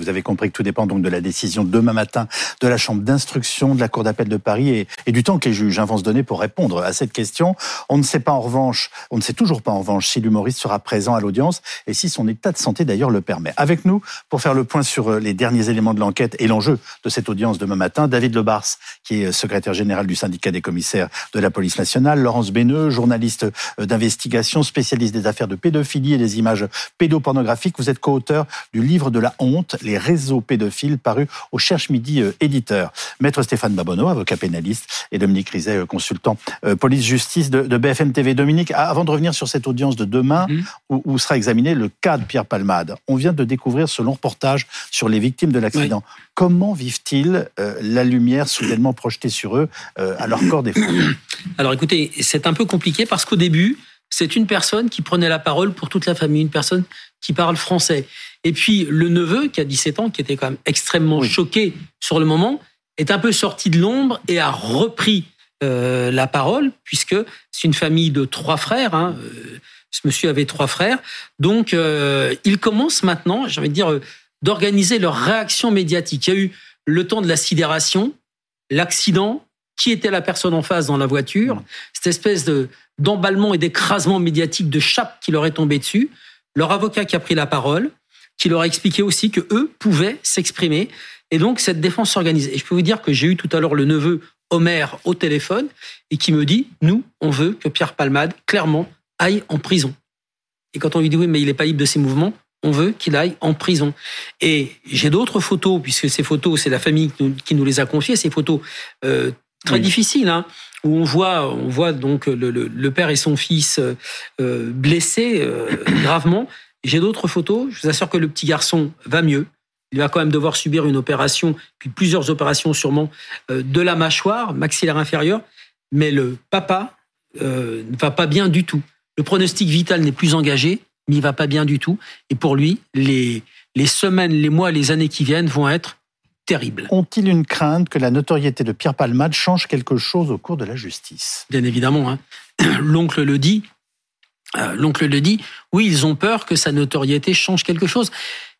Vous avez compris que tout dépend donc de la décision demain matin de la Chambre d'instruction de la Cour d'appel de Paris et, du temps que les juges vont se donner pour répondre à cette question. On ne sait pas en revanche, on ne sait toujours pas en revanche si l'humoriste sera présent à l'audience et si son état de santé d'ailleurs le permet. Avec nous, pour faire le point sur euh, les derniers éléments de l'enquête et l'enjeu de cette audience demain matin, David Lebars, qui est secrétaire général du syndicat des commissaires de la police nationale, Laurence Béneux, journaliste euh, d'investigation, spécialiste des affaires de pédophilie et des images pédopornographiques. Vous êtes co-auteur du livre de la honte, réseaux pédophiles, paru au Cherche Midi euh, éditeur. Maître Stéphane Babonneau, avocat pénaliste, et Dominique Rizet, consultant police-justice de, BFM TV. Dominique, avant de revenir sur cette audience de demain, mhm. où, où, sera examiné le cas de Pierre Palmade, on vient de découvrir ce long reportage sur les victimes de l'accident. Comment vivent-ils euh, la lumière soudainement projetée sur eux euh, à leur corps défendu Alors écoutez, c'est un peu compliqué parce qu'au début, c'est une personne qui prenait la parole pour toute la famille, une personne qui parle français. Et puis le neveu, qui a 17 ans, qui était quand même extrêmement choqué sur le moment, est un peu sorti de l'ombre et a repris euh, la parole, puisque c'est une famille de trois frères. Hein, ce monsieur avait trois frères. Donc, euh, il commence maintenant, j'ai envie de dire, euh, d'organiser leur réaction médiatique. Il y a eu le temps de la sidération, l'accident, qui était la personne en face dans la voiture, mmh. cette espèce de d'emballement et d'écrasement médiatique de chape qui leur est tombé dessus, leur avocat qui a pris la parole, qui leur a expliqué aussi que eux pouvaient s'exprimer, et donc cette défense s'organise. Et je peux vous dire que j'ai eu tout à l'heure le neveu Homer au téléphone et qui me dit, nous, on veut que Pierre Palmade, clairement, aille en prison. Et quand on lui dit oui, mais il n'est pas libre de ses mouvements, on veut qu'il aille en prison. Et j'ai d'autres photos, puisque ces photos, c'est la famille qui nous les a confiées, ces photos euh, très difficiles, hein, où on voit, on voit donc le, père et son fils euh, blessés euh, gravement. J'ai d'autres photos. Je vous assure que le petit garçon va mieux. Il va quand même devoir subir une opération, puis plusieurs opérations sûrement, de la mâchoire maxillaire inférieure. Mais le papa ne va pas bien du tout. Le pronostic vital n'est plus engagé, mais il va pas bien du tout. Et pour lui, les, les semaines, les mois, les années qui viennent vont être Ont-ils une crainte que la notoriété de Pierre Palmade change quelque chose au cours de la justice? Bien évidemment. Hein. L'oncle le dit. Euh, l'oncle le dit. Oui, ils ont peur que sa notoriété change quelque chose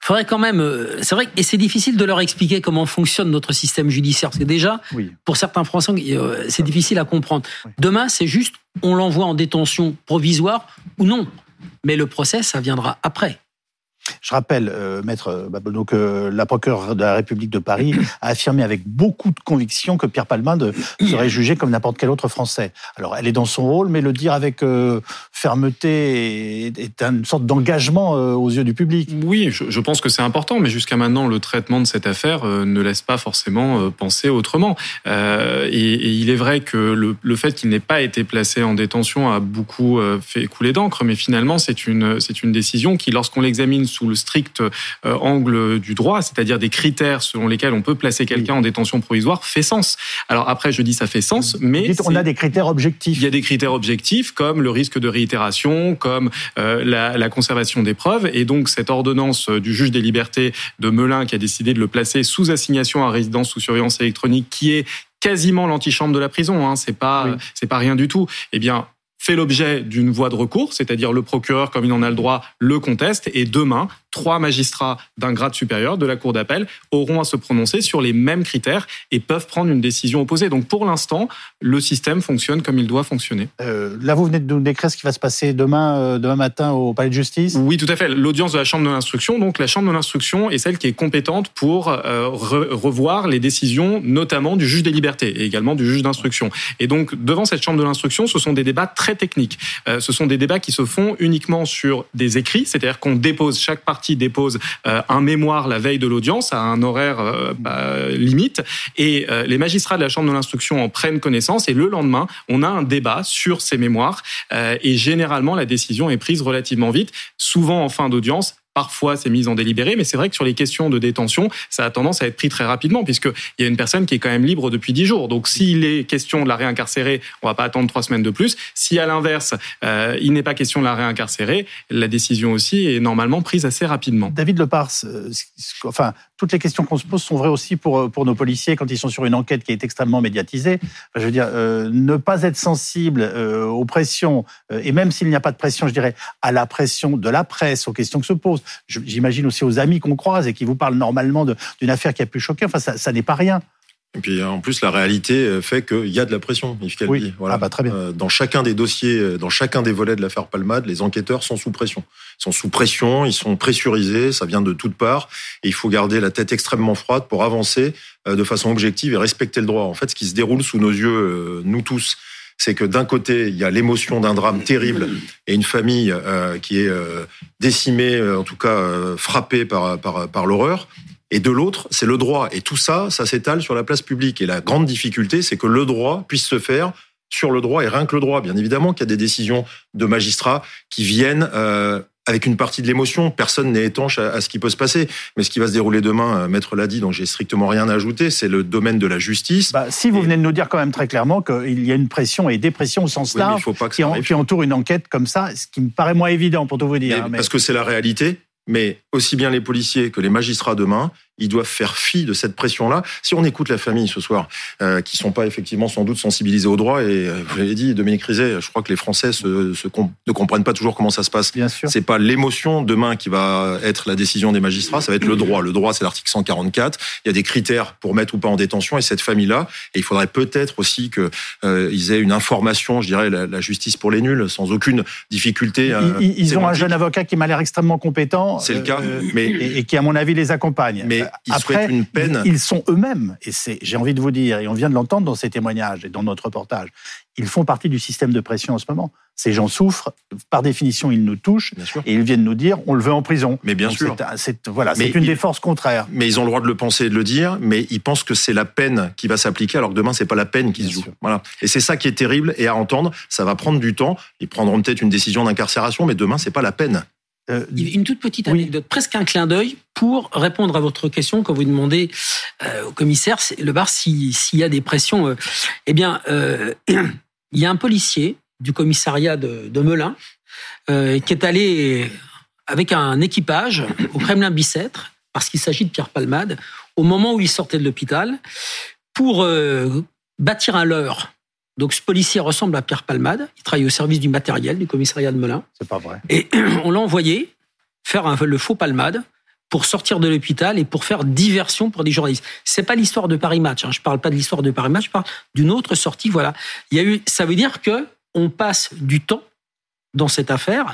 faudrait quand même. Euh, c'est vrai, et c'est difficile de leur expliquer comment fonctionne notre système judiciaire. Parce que déjà, pour certains Français, euh, c'est difficile à comprendre. Demain, c'est juste, on l'envoie en détention provisoire ou non. Mais le procès, ça viendra après. Je rappelle, euh, maître Babonneau, que la procureure de la République de Paris a affirmé avec beaucoup de conviction que Pierre Palmade serait jugé comme n'importe quel autre Français. Alors, elle est dans son rôle, mais le dire avec euh, fermeté est, une sorte d'engagement euh, aux yeux du public. Oui, je, pense que c'est important, mais jusqu'à maintenant, le traitement de cette affaire ne laisse pas forcément penser autrement. Et, il est vrai que le, le fait qu'il n'ait pas été placé en détention a beaucoup fait couler d'encre, mais finalement, c'est une, c'est une décision qui, lorsqu'on l'examine sous le strict euh, angle du droit, c'est-à-dire des critères selon lesquels on peut placer quelqu'un en détention provisoire, fait sens. Alors après, je dis ça fait sens, mais on a des critères objectifs. Il y a des critères objectifs comme le risque de réitération, comme euh, la, la, conservation des preuves, et donc cette ordonnance du juge des libertés de Melun qui a décidé de le placer sous assignation à résidence sous surveillance électronique, qui est quasiment l'antichambre de la prison, hein, c'est pas c'est pas rien du tout. Eh bien, fait l'objet d'une voie de recours, c'est-à-dire le procureur, comme il en a le droit, le conteste, et demain, trois magistrats d'un grade supérieur de la Cour d'appel auront à se prononcer sur les mêmes critères et peuvent prendre une décision opposée. Donc pour l'instant, le système fonctionne comme il doit fonctionner. Euh, là, vous venez de nous décrire ce qui va se passer demain, euh, demain matin au Palais de Justice? Oui, tout à fait. L'audience de la Chambre de l'instruction, donc la Chambre de l'instruction est celle qui est compétente pour euh, revoir les décisions, notamment du juge des libertés et également du juge d'instruction. Et donc, devant cette Chambre de l'instruction, ce sont des débats très techniques. ce sont des débats qui se font uniquement sur des écrits, c'est-à-dire qu'on dépose chaque partie qui dépose euh, un mémoire la veille de l'audience à un horaire euh, bah, limite, et euh, les magistrats de la Chambre de l'instruction en prennent connaissance, et le lendemain, on a un débat sur ces mémoires, et généralement, la décision est prise relativement vite, souvent en fin d'audience, Parfois, c'est mis en délibéré, mais c'est vrai que sur les questions de détention, ça a tendance à être pris très rapidement, puisqu'il y a une personne qui est quand même libre depuis 10 jours. Donc, s'il est question de la réincarcérer, on va pas attendre trois semaines de plus. Si, à l'inverse, euh, il n'est pas question de la réincarcérer, la décision aussi est normalement prise assez rapidement. David Lepars, euh, enfin, toutes les questions qu'on se pose sont vraies aussi pour, euh, pour nos policiers quand ils sont sur une enquête qui est extrêmement médiatisée. je veux dire, ne pas être sensible aux pressions, et même s'il n'y a pas de pression, je dirais, à la pression de la presse, aux questions que se posent. J'imagine aussi aux amis qu'on croise et qui vous parlent normalement d'une affaire qui a pu choquer. Enfin, ça, ça n'est pas rien. Et puis en plus, la réalité euh, fait qu'il y a de la pression, Yves Oui. Voilà. Ah bah, très bien. Euh, dans chacun des dossiers, euh, dans chacun des volets de l'affaire Palmade, les enquêteurs sont sous pression. Ils sont sous pression, ils sont pressurisés, ça vient de toutes parts. Et il faut garder la tête extrêmement froide pour avancer de façon objective et respecter le droit. En fait, ce qui se déroule sous nos yeux, nous tous, c'est que d'un côté, il y a l'émotion d'un drame terrible et une famille qui est décimée, en tout cas frappée par, par, par l'horreur. Et de l'autre, c'est le droit. Et tout ça, ça s'étale sur la place publique. Et la grande difficulté, c'est que le droit puisse se faire sur le droit et rien que le droit. Bien évidemment qu'il y a des décisions de magistrats qui viennent euh, avec une partie de l'émotion. Personne n'est étanche à, ce qui peut se passer. Mais ce qui va se dérouler demain, euh, Maître l'a dit, donc j'ai strictement rien à ajouter, c'est le domaine de la justice. Bah, si vous venez de nous dire quand même très clairement qu'il y a une pression et dépression au sens large qui, qui, entoure une enquête comme ça, ce qui me paraît moins évident pour tout vous dire. Parce que c'est la réalité. Mais aussi bien les policiers que les magistrats demain, ils doivent faire fi de cette pression-là. Si on écoute la famille ce soir, euh, qui sont pas effectivement sans doute sensibilisés au droit, et euh, vous l'avez dit, Dominique Rizet, je crois que les Français se, se ne comprennent pas toujours comment ça se passe. Bien sûr. C'est pas l'émotion demain qui va être la décision des magistrats, ça va être le droit. Le droit, c'est l'article 144. Il y a des critères pour mettre ou pas en détention, et cette famille-là, et il faudrait peut-être aussi que euh, ils aient une information, je dirais, la, justice pour les nuls, sans aucune difficulté. Ils, ils ont un jeune avocat qui m'a l'air extrêmement compétent. C'est le cas, euh, mais et, et, qui, à mon avis, les accompagne. Mais ils Après, une peine. Ils sont eux-mêmes, et c'est, j'ai envie de vous dire, et on vient de l'entendre dans ces témoignages et dans notre reportage, ils font partie du système de pression en ce moment. Ces gens souffrent, par définition, ils nous touchent, et ils viennent nous dire, on le veut en prison. Mais bien sûr. C'est, voilà, c'est une des forces contraires. Mais ils ont le droit de le penser et de le dire, mais ils pensent que c'est la peine qui va s'appliquer, alors que demain, c'est pas la peine qui se joue. Voilà. Et c'est ça qui est terrible, et à entendre, ça va prendre du temps. Ils prendront peut-être une décision d'incarcération, mais demain, c'est pas la peine. Euh, une toute petite anecdote, presque un clin d'œil pour répondre à votre question quand vous demandez euh, au commissaire le bar s'il y a des pressions. Euh, eh bien, il y a un policier du commissariat de, de Melun qui est allé avec un équipage au Kremlin Bicêtre parce qu'il s'agit de Pierre Palmade au moment où il sortait de l'hôpital pour bâtir un leurre donc ce policier ressemble à Pierre Palmade. Il travaille au service du matériel du commissariat de Melun. C'est pas vrai. Et on l'a envoyé faire un, le faux Palmade pour sortir de l'hôpital et pour faire diversion pour des journalistes. C'est pas l'histoire de Paris Match. Hein. Je parle pas de l'histoire de Paris Match. Je parle d'une autre sortie. Voilà. Il y a eu. Ça veut dire que on passe du temps dans cette affaire,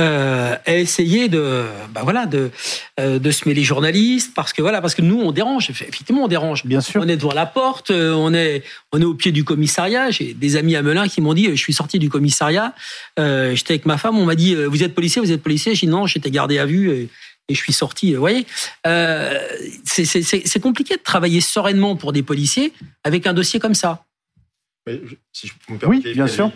euh, essayer de, bah voilà, de, euh, de se mêler journalistes, parce que voilà, parce que nous on dérange, effectivement on dérange. Bien sûr. On est devant la porte, euh, on est, on est au pied du commissariat. J'ai des amis à Melun qui m'ont dit, je suis sorti du commissariat, euh, j'étais avec ma femme, on m'a dit, vous êtes policier, vous êtes policier. J'ai dit non, j'étais gardé à vue. Et, et je suis sorti. Vous voyez, euh, c'est compliqué de travailler sereinement pour des policiers avec un dossier comme ça. Mais, si je me permets, oui, bien sûr.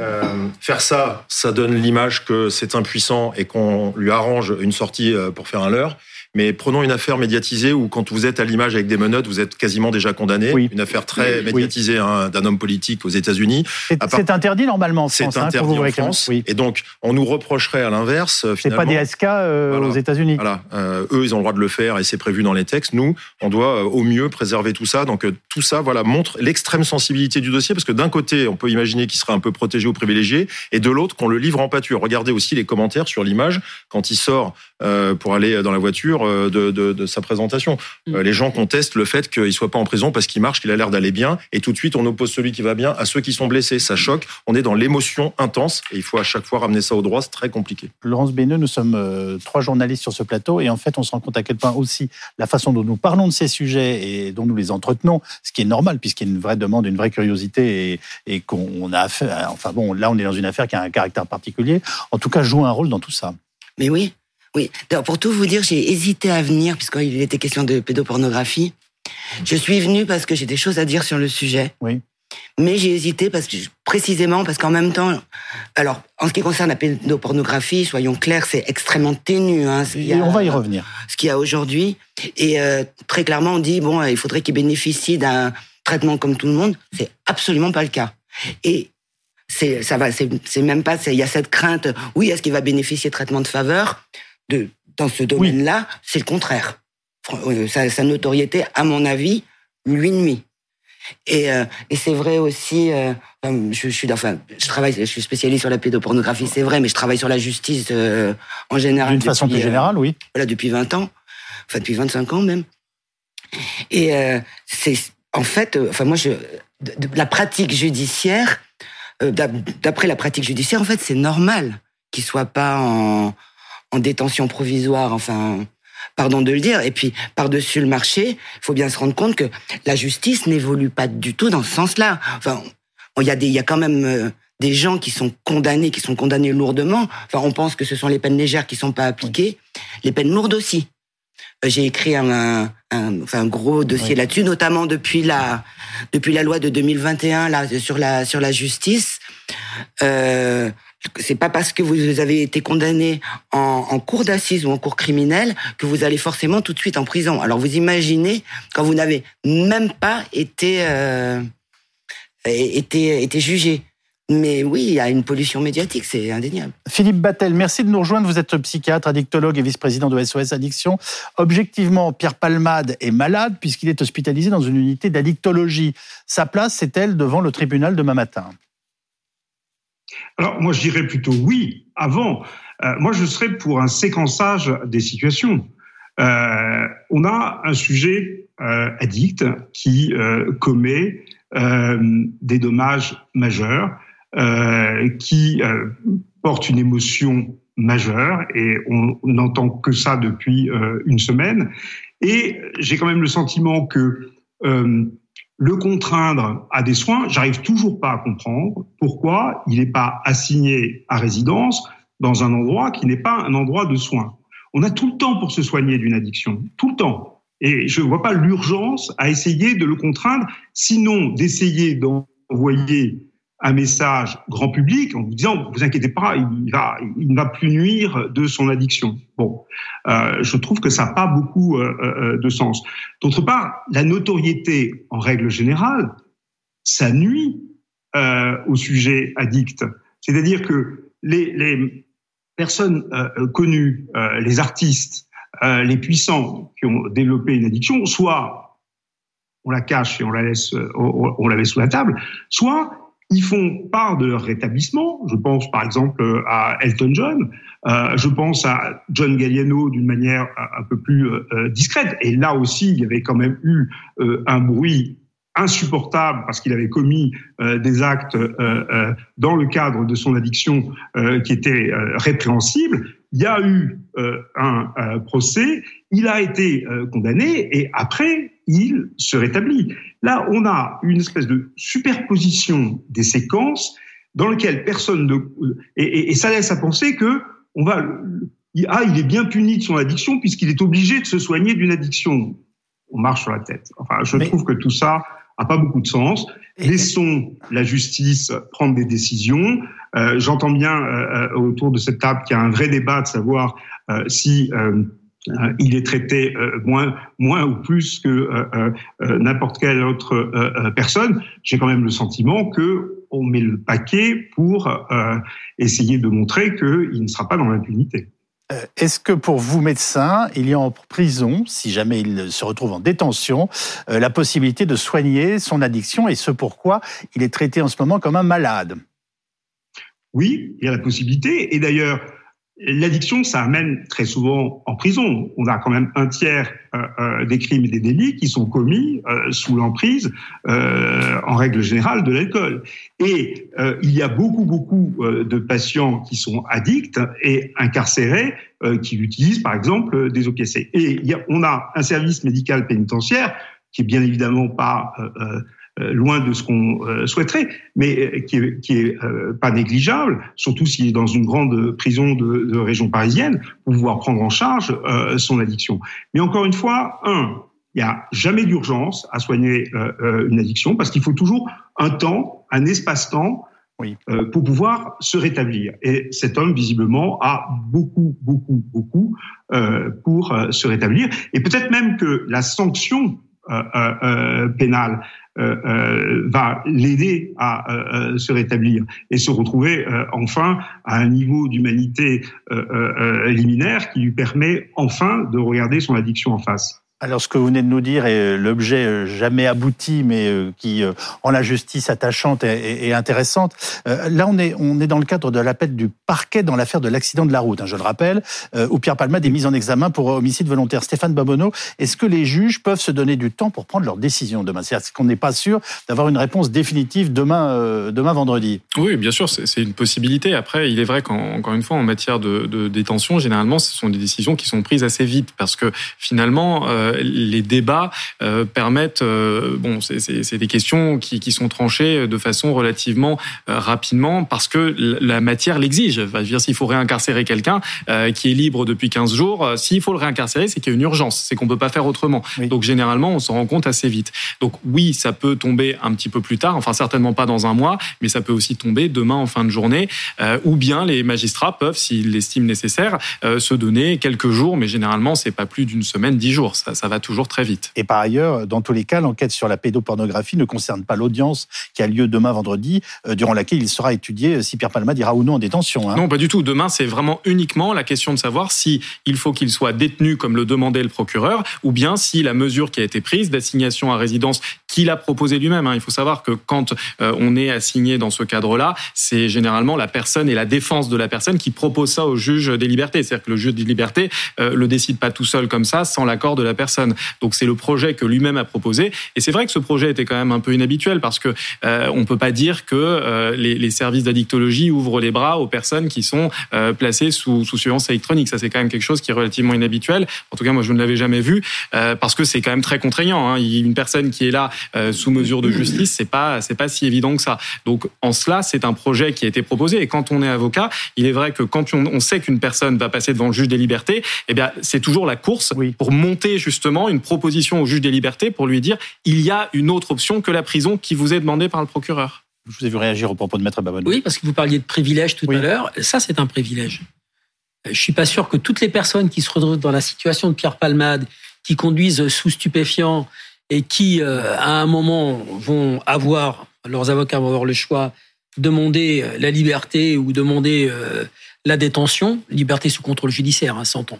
Euh, faire ça, ça donne l'image que c'est impuissant et qu'on lui arrange une sortie euh, pour faire un leurre. Mais prenons une affaire médiatisée où, quand vous êtes à l'image avec des menottes, vous êtes quasiment déjà condamné. Une affaire très médiatisée hein, d'un homme politique aux États-Unis. C'est interdit normalement en France. C'est hein, interdit en France. Et donc, on nous reprocherait à l'inverse. C'est pas des SK euh, aux États-Unis. Voilà. Euh, eux, ils ont le droit de le faire et c'est prévu dans les textes. Nous, on doit euh, au mieux préserver tout ça. Donc, tout ça, voilà, montre l'extrême sensibilité du dossier parce que d'un côté, on peut imaginer qu'il serait un peu protégé ou privilégié, et de l'autre, qu'on le livre en pâture. Regardez aussi les commentaires sur l'image quand il sort pour aller dans la voiture euh, de, sa présentation. Mm. Euh, les gens contestent le fait qu'il soit pas en prison parce qu'il marche, qu'il a l'air d'aller bien, et tout de suite on oppose celui qui va bien à ceux qui sont blessés. Ça choque. On est dans l'émotion intense et il faut à chaque fois ramener ça au droit. C'est très compliqué. Laurence Béneux, nous sommes euh, trois journalistes sur ce plateau et en fait on se rend compte à quel point aussi la façon dont nous parlons de ces sujets et dont nous les entretenons, ce qui est normal puisqu'il y a une vraie demande, une vraie curiosité et, et qu'on a affaire. Enfin bon, là on est dans une affaire qui a un caractère particulier. En tout cas, joue un rôle dans tout ça. Mais oui, oui, pour tout vous dire, j'ai hésité à venir puisqu'il était question de pédopornographie. Je suis venue parce que j'ai des choses à dire sur le sujet. Oui. Mais j'ai hésité parce que précisément parce qu'en même temps, alors en ce qui concerne la pédopornographie, soyons clairs, c'est extrêmement ténu. Hein, Et on va y revenir. Ce qu'il y a aujourd'hui, et euh, très clairement, on dit bon, il faudrait qu'il bénéficie d'un traitement comme tout le monde. C'est absolument pas le cas. Et c'est ça va, c'est même pas. Il y a cette crainte. Oui, est-ce qu'il va bénéficier de traitement de faveur? Dans ce domaine-là, c'est le contraire. Euh, sa, notoriété, à mon avis, lui nuit. Et, euh, et c'est vrai aussi, euh, je, suis, enfin, je travaille, je suis spécialiste sur la pédopornographie, c'est vrai, mais je travaille sur la justice euh, en général. D'une façon plus générale, oui. Voilà, depuis 20 ans, enfin depuis 25 ans même. Et c'est, en fait, enfin moi, je, la pratique judiciaire, d'après la pratique judiciaire, en fait, c'est normal qu'il soit pas en, en détention provisoire, enfin pardon de le dire. Et puis, par-dessus le marché, il faut bien se rendre compte que la justice n'évolue pas du tout dans ce sens-là. Enfin, il y a des, il y a quand même euh, des gens qui sont condamnés, qui sont condamnés lourdement. Enfin, on pense que ce sont les peines légères qui sont pas appliquées, les peines lourdes aussi. Euh, j'ai écrit un, un, enfin, un gros dossier là-dessus, notamment depuis la, depuis la loi de 2021 là sur la sur la justice. Euh, c'est pas parce que vous avez été condamné en, en cour d'assises ou en cour criminelle que vous allez forcément tout de suite en prison. Alors vous imaginez quand vous n'avez même pas été euh, été, été jugé. Mais oui, il y a une pollution médiatique, c'est indéniable. Philippe Battel, merci de nous rejoindre. Vous êtes psychiatre, addictologue et vice-président de SOS Addiction. Objectivement, Pierre Palmade est malade puisqu'il est hospitalisé dans une unité d'addictologie. Sa place, c'est elle devant le tribunal demain matin? Alors moi je dirais plutôt oui, avant. Euh, moi je serais pour un séquençage des situations. Euh, on a un sujet euh, addict qui commet des dommages majeurs, qui porte une émotion majeure et on n'entend que ça depuis une semaine. Et j'ai quand même le sentiment que le contraindre à des soins, j'arrive toujours pas à comprendre pourquoi il n'est pas assigné à résidence dans un endroit qui n'est pas un endroit de soins. On a tout le temps pour se soigner d'une addiction, tout le temps. Et je ne vois pas l'urgence à essayer de le contraindre, sinon d'essayer d'envoyer un message grand public en vous disant vous inquiétez pas, il va, il ne va plus nuire de son addiction. Bon, euh, je trouve que ça n'a pas beaucoup euh, euh, de sens. D'autre part, la notoriété, en règle générale, ça nuit euh, au sujet addict. C'est-à-dire que les, les personnes euh, connues, euh, les artistes, les puissants qui ont développé une addiction, soit on la cache et on la laisse, on, on la met sous la table, soit ils font part de leur rétablissement. Je pense par exemple à Elton John, euh, je pense à John Galliano d'une manière un peu plus euh, discrète. Et là aussi, il y avait quand même eu euh, un bruit insupportable parce qu'il avait commis euh, des actes euh, dans le cadre de son addiction qui étaient répréhensibles. Il y a eu un procès, il a été condamné et après, il se rétablit. Là, on a une espèce de superposition des séquences dans lequel personne ne et, et, ça laisse à penser que on va ah il est bien puni de son addiction puisqu'il est obligé de se soigner d'une addiction. On marche sur la tête. Enfin, je trouve que tout ça a pas beaucoup de sens. Laissons la justice prendre des décisions. Euh, J'entends bien euh, euh, autour de cette table qu'il y a un vrai débat de savoir euh, si il est traité euh, moins, moins ou plus que euh, n'importe quelle autre personne. J'ai quand même le sentiment que on met le paquet pour essayer de montrer qu'il ne sera pas dans l'impunité. Est-ce que pour vous, médecin, il y a en prison, si jamais il se retrouve en détention, la possibilité de soigner son addiction et ce pourquoi il est traité en ce moment comme un malade? Oui, il y a la possibilité. Et d'ailleurs, L'addiction, ça amène très souvent en prison. On a quand même un tiers euh, euh, des crimes et des délits qui sont commis euh, sous l'emprise, en règle générale, de l'alcool. Et il y a beaucoup, beaucoup de patients qui sont addicts et incarcérés qui utilisent, par exemple, des OKC. Et y a, on a un service médical pénitentiaire qui est bien évidemment pas euh, loin de ce qu'on euh, souhaiterait, mais euh, qui est, qui est pas négligeable, surtout s'il est dans une grande prison de, de région parisienne, pour pouvoir prendre en charge son addiction. Mais encore une fois, un, il n'y a jamais d'urgence à soigner une addiction parce qu'il faut toujours un temps, un espace-temps oui. pour pouvoir se rétablir. Et cet homme, visiblement, a beaucoup, beaucoup, beaucoup pour se rétablir. Et peut-être même que la sanction pénale euh, euh, va l'aider à euh, se rétablir et se retrouver enfin à un niveau d'humanité liminaire qui lui permet enfin de regarder son addiction en face. Alors, ce que vous venez de nous dire est l'objet euh, jamais abouti, mais euh, qui, euh, en la justice attachante et, intéressante. Là, on est, on est dans le cadre de l'appel du parquet dans l'affaire de l'accident de la route, hein, je le rappelle, où Pierre Palmade est mis en examen pour homicide volontaire. Stéphane Babonneau, est-ce que les juges peuvent se donner du temps pour prendre leur décision demain? C'est-à-dire qu'on n'est pas sûr d'avoir une réponse définitive demain, demain vendredi? Oui, bien sûr, c'est une possibilité. Après, il est vrai qu'encore une fois, en matière de, détention, généralement, ce sont des décisions qui sont prises assez vite parce que finalement, les débats euh, permettent, euh, bon, c'est des questions qui, qui, sont tranchées de façon relativement euh, rapidement parce que la matière l'exige. Enfin, dire, s'il faut réincarcérer quelqu'un qui est libre depuis 15 jours, s'il faut le réincarcérer, c'est qu'il y a une urgence, c'est qu'on peut pas faire autrement. Donc généralement, on s'en rend compte assez vite. Donc oui, ça peut tomber un petit peu plus tard, enfin certainement pas dans un mois, mais ça peut aussi tomber demain en fin de journée, ou bien les magistrats peuvent, s'ils l'estiment nécessaire, se donner quelques jours, mais généralement c'est pas plus d'une semaine, dix jours. Ça, ça va toujours très vite. Et par ailleurs, dans tous les cas, l'enquête sur la pédopornographie ne concerne pas l'audience qui a lieu demain vendredi, euh, durant laquelle il sera étudié euh, si Pierre Palmade ira ou non en détention. Hein. Non, pas du tout. Demain, c'est vraiment uniquement la question de savoir si il faut qu'il soit détenu comme le demandait le procureur, ou bien si la mesure qui a été prise d'assignation à résidence qu'il a proposé lui-même. Hein. Il faut savoir que quand euh, on est assigné dans ce cadre-là, c'est généralement la personne et la défense de la personne qui propose ça au juge des libertés. C'est-à-dire que le juge des libertés le décide pas tout seul comme ça, sans l'accord de la personne. Donc c'est le projet que lui-même a proposé. Et c'est vrai que ce projet était quand même un peu inhabituel parce que euh, on peut pas dire que euh, les, les, services d'addictologie ouvrent les bras aux personnes qui sont euh, placées sous, sous surveillance électronique. Ça c'est quand même quelque chose qui est relativement inhabituel. En tout cas, moi je ne l'avais jamais vu euh, parce que c'est quand même très contraignant. Hein. Une personne qui est là sous mesure de justice, c'est pas c'est pas si évident que ça. Donc en cela, c'est un projet qui a été proposé. Et quand on est avocat, il est vrai que quand on, on sait qu'une personne va passer devant le juge des libertés, eh bien c'est toujours la course oui. pour monter justement une proposition au juge des libertés pour lui dire il y a une autre option que la prison qui vous est demandée par le procureur. Je vous ai vu réagir au propos de Maître Babonneau. Oui, parce que vous parliez de privilège tout à l'heure. Ça, c'est un privilège. Je suis pas sûr que toutes les personnes qui se retrouvent dans la situation de Pierre Palmade, qui conduisent sous stupéfiants et qui, euh, à un moment, vont avoir, leurs avocats vont avoir le choix, demander la liberté ou demander euh, la détention, liberté sous contrôle judiciaire, hein, s'entend,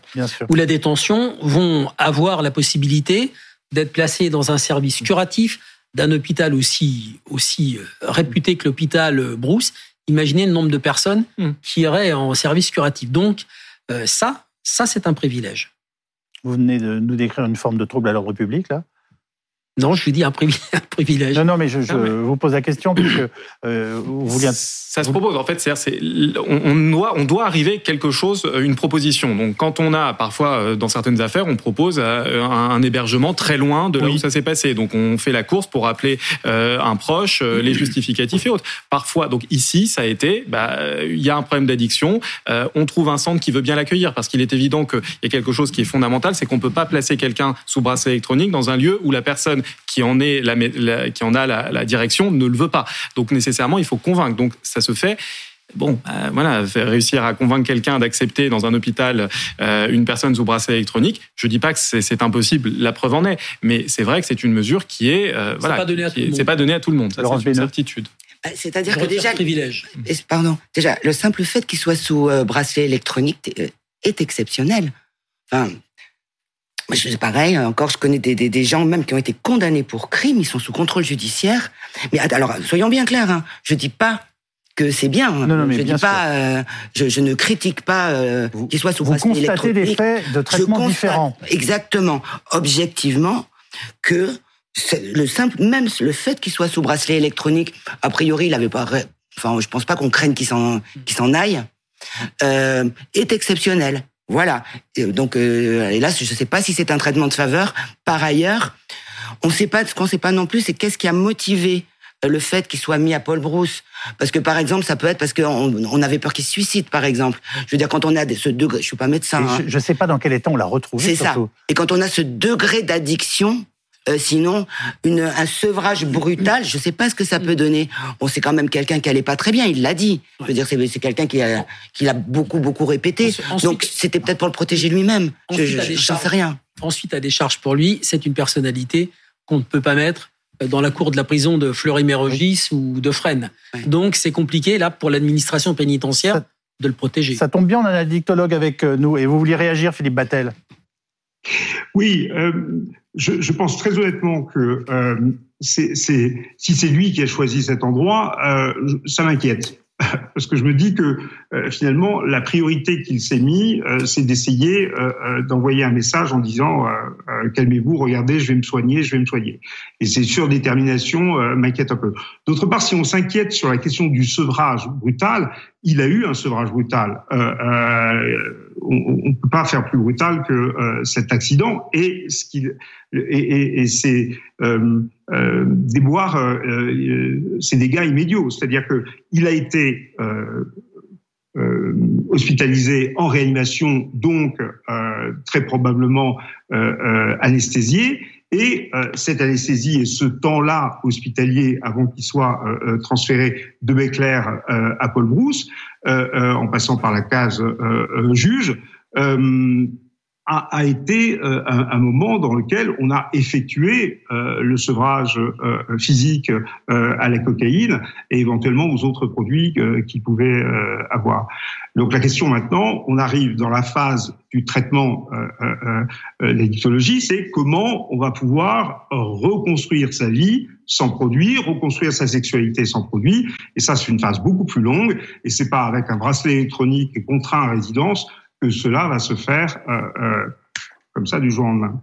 ou la détention, vont avoir la possibilité d'être placés dans un service curatif d'un hôpital aussi, aussi euh, réputé que l'hôpital euh, Brousse. Imaginez le nombre de personnes hmm. qui iraient en service curatif. Donc, euh, ça, ça, c'est un privilège. Vous venez de nous décrire une forme de trouble à l'ordre public, là non, je lui dis un, privilège. Non, non, mais je, vous pose la question parce que euh, vous Ça se propose. En fait, c'est on, doit on doit arriver quelque chose, euh, une proposition. Donc, quand on a parfois euh, dans certaines affaires, on propose un, hébergement très loin de là où ça s'est passé. Donc, on fait la course pour appeler un proche, les justificatifs et autres. Parfois, donc ici, ça a été, bah, il y a un problème d'addiction. on trouve un centre qui veut bien l'accueillir parce qu'il est évident qu'il y a quelque chose qui est fondamental, c'est qu'on peut pas placer quelqu'un sous bracelet électronique dans un lieu où la personne qui en est la, qui en a la, direction ne le veut pas. Donc nécessairement, il faut convaincre. Donc ça se fait. Bon, euh, voilà, réussir à convaincre quelqu'un d'accepter dans un hôpital euh, une personne sous bracelet électronique, je dis pas que c'est impossible, la preuve en est, mais c'est vrai que c'est une mesure qui est, euh, voilà, c'est pas donné à tout le monde. C'est une certitude. Bah, c'est-à-dire que déjà, privilège. pardon, déjà le simple fait qu'il soit sous bracelet électronique est exceptionnel. Enfin, c'est pareil, encore, je connais des, des, des, gens même qui ont été condamnés pour crime, ils sont sous contrôle judiciaire. Mais alors, soyons bien clairs, hein, je dis pas que c'est bien. Non, non, mais je dis pas, euh, je, je, ne critique pas euh, qu'ils soient sous bracelet électronique. Vous constatez des faits de traitement différents. Exactement, objectivement, que le simple, même le fait qu'il soit sous bracelet électronique, a priori, il avait pas, enfin, je pense pas qu'on craigne qu'il s'en, qu'il s'en aille, euh, est exceptionnel. Voilà. donc, euh, hélas, je ne sais pas si c'est un traitement de faveur. Par ailleurs, on ne sait pas, ce qu'on ne sait pas non plus, c'est qu'est-ce qui a motivé le fait qu'il soit mis à Paul Brousse. Parce que, par exemple, ça peut être parce qu'on on avait peur qu'il se suicide, par exemple. Je veux dire, quand on a ce degré, je suis pas médecin. Hein. Je ne sais pas dans quel état on l'a retrouvé. C'est ça. Et quand on a ce degré d'addiction, euh, sinon, une, un sevrage brutal, je ne sais pas ce que ça peut donner. Bon, c'est quand même quelqu'un qui allait pas très bien, il l'a dit. Je veux dire, c'est quelqu'un qui a, qui l'a beaucoup, beaucoup répété. Donc, c'était peut-être pour le protéger lui-même. Je n'en sais rien. Ensuite, à des charges pour lui, c'est une personnalité qu'on ne peut pas mettre dans la cour de la prison de Fleury-Mérogis ou de Fresnes. Donc, c'est compliqué, là, pour l'administration pénitentiaire, de le protéger. Ça tombe bien, on a un addictologue avec euh, nous. Et vous vouliez réagir, Philippe Battel? Oui, euh, je, je, pense très honnêtement que euh, c'est, si c'est lui qui a choisi cet endroit, euh, ça m'inquiète. parce que je me dis que euh, finalement la priorité qu'il s'est mis, euh, c'est d'essayer euh, d'envoyer un message en disant calmez-vous, regardez, je vais me soigner, je vais me soigner. Et ces surdéterminations m'inquiètent un peu. D'autre part, si on s'inquiète sur la question du sevrage brutal, il a eu un sevrage brutal. on ne peut pas faire plus brutal que cet accident et ce qu'il et, et, et c'est euh, euh, euh, ses dégâts immédiats. C'est-à-dire que il a été euh, euh, hospitalisé en réanimation, donc très probablement anesthésié. Et cette anesthésie et ce temps-là hospitalier avant qu'il soit transféré de Beckler à Paul Brousse, en passant par la case juge, a, a été euh, un, un, moment dans lequel on a effectué euh, le sevrage euh, physique à la cocaïne et éventuellement aux autres produits qu'il pouvait avoir. Donc la question maintenant, on arrive dans la phase du traitement euh, l'addictologie, c'est comment on va pouvoir reconstruire sa vie sans produit, reconstruire sa sexualité sans produit. Et ça, c'est une phase beaucoup plus longue. Et c'est pas avec un bracelet électronique contraint à résidence cela va se faire euh, euh, comme ça du jour au lendemain.